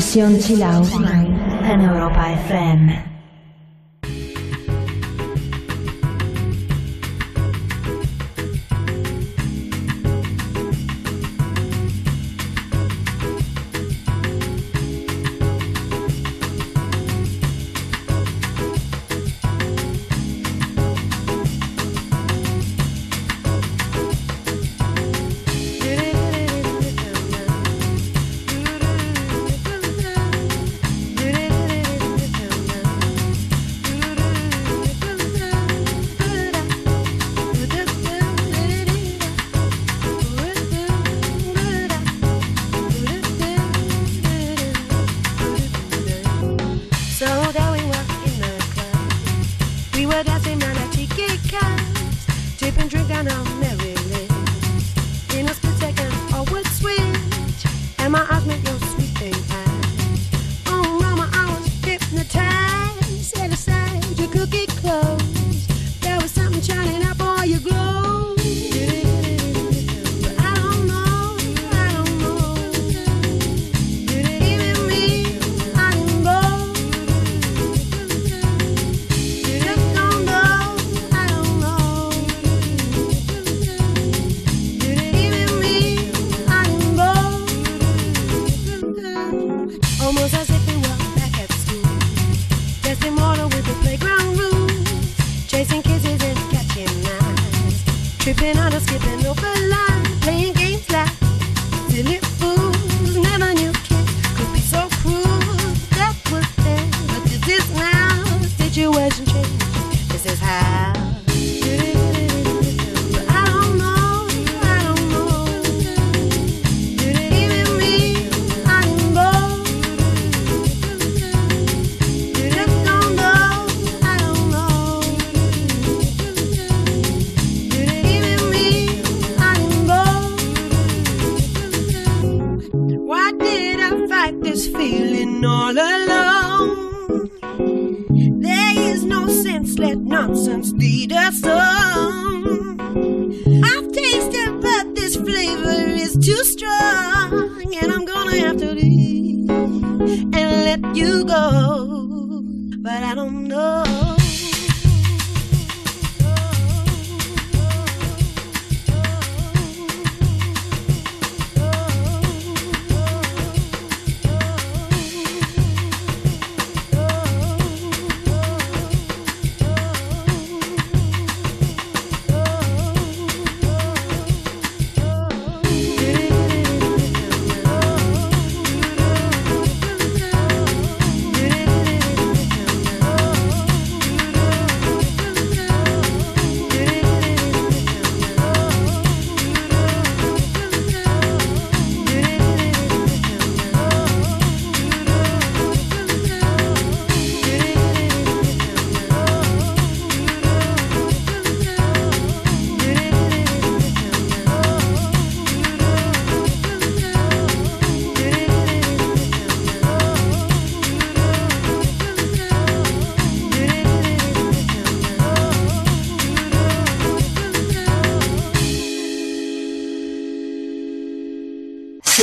Sesión Chill Out en Europa FM.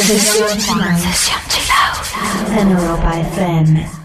Session Chill Out. En Europa FM.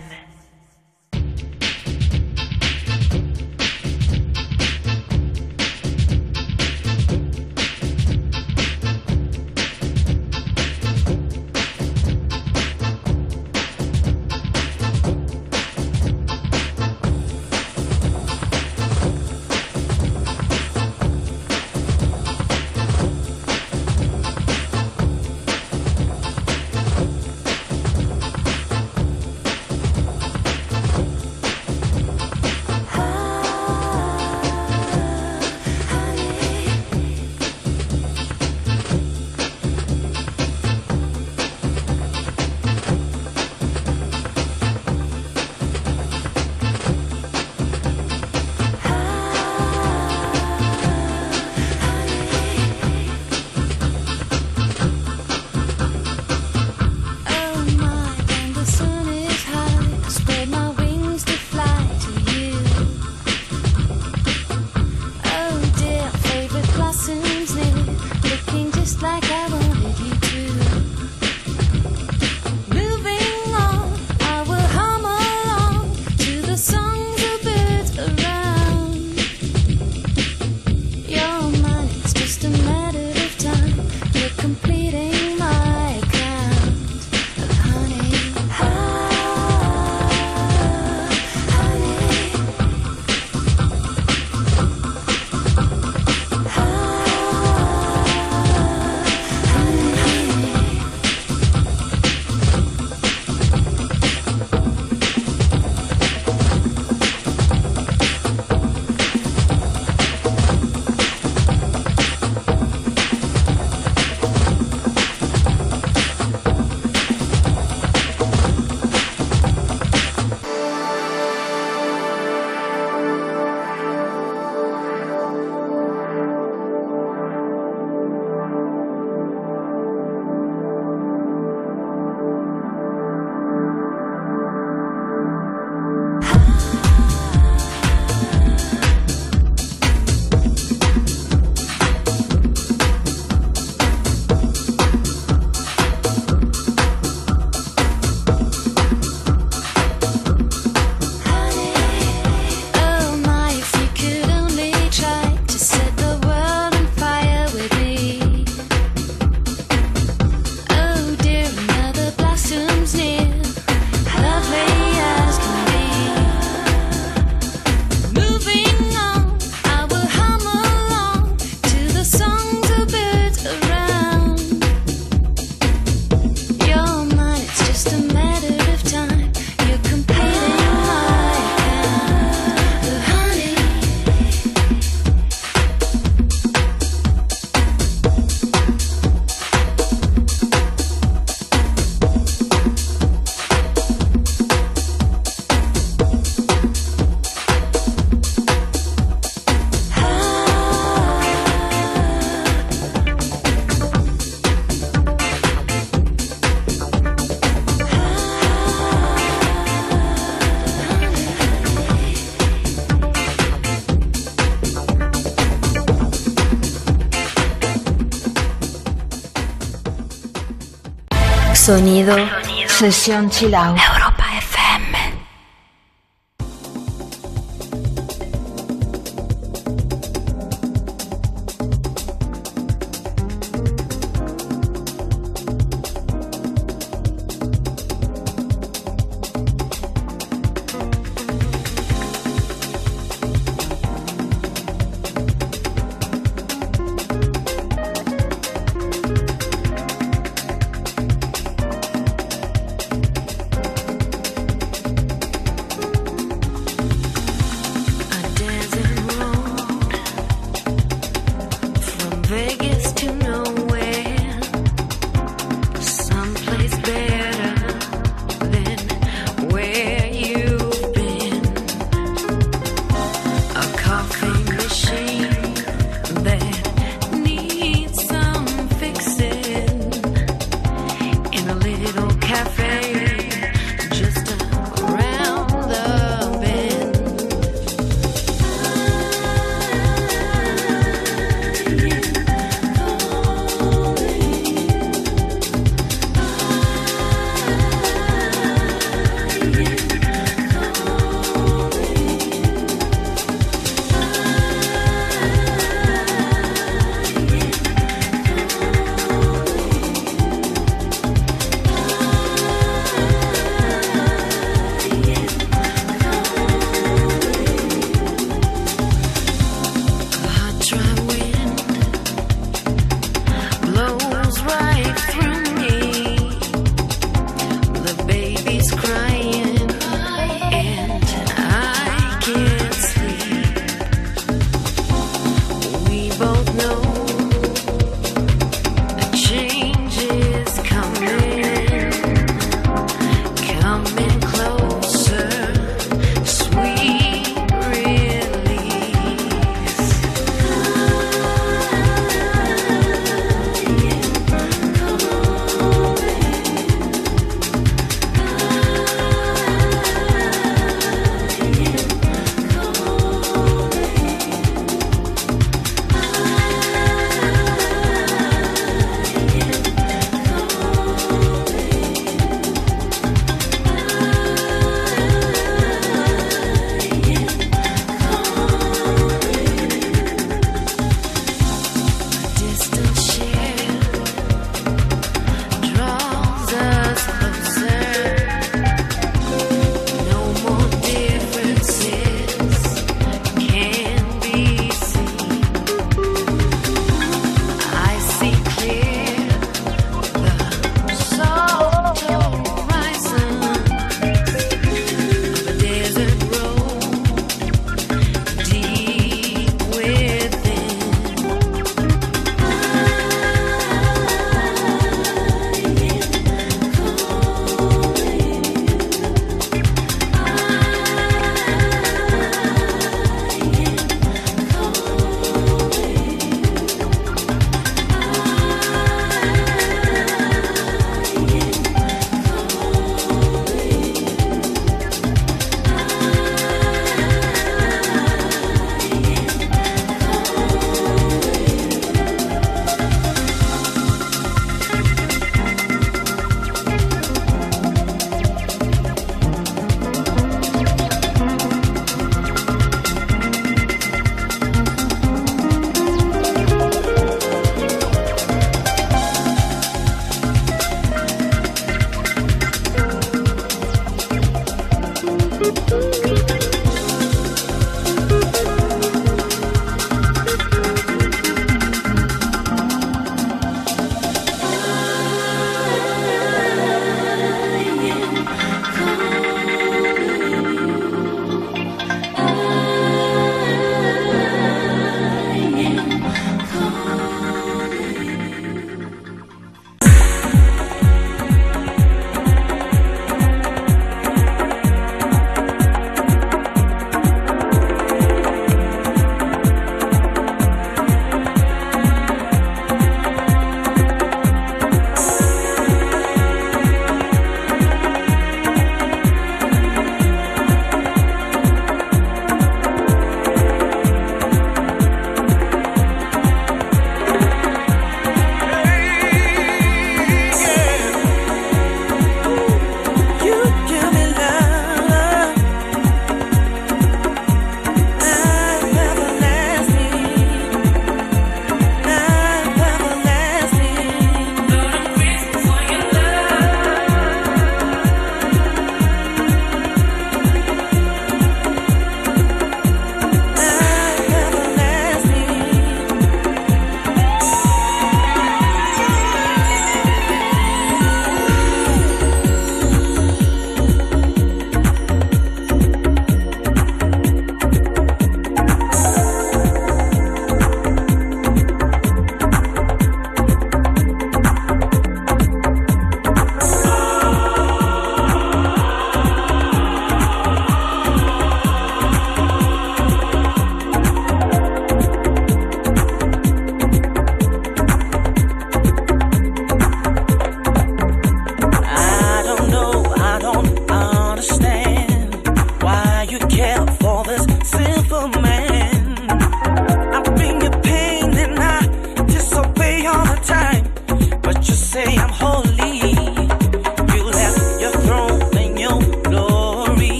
Sonido, sesión chill.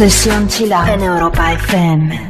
Session Chila en Europa FM.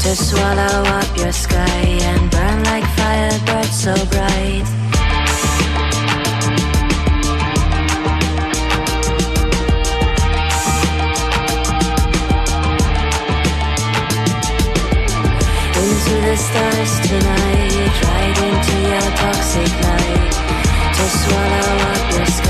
To swallow up your sky and burn like fire, firebirds so bright. Into the stars tonight, right into your toxic light. To swallow up your sky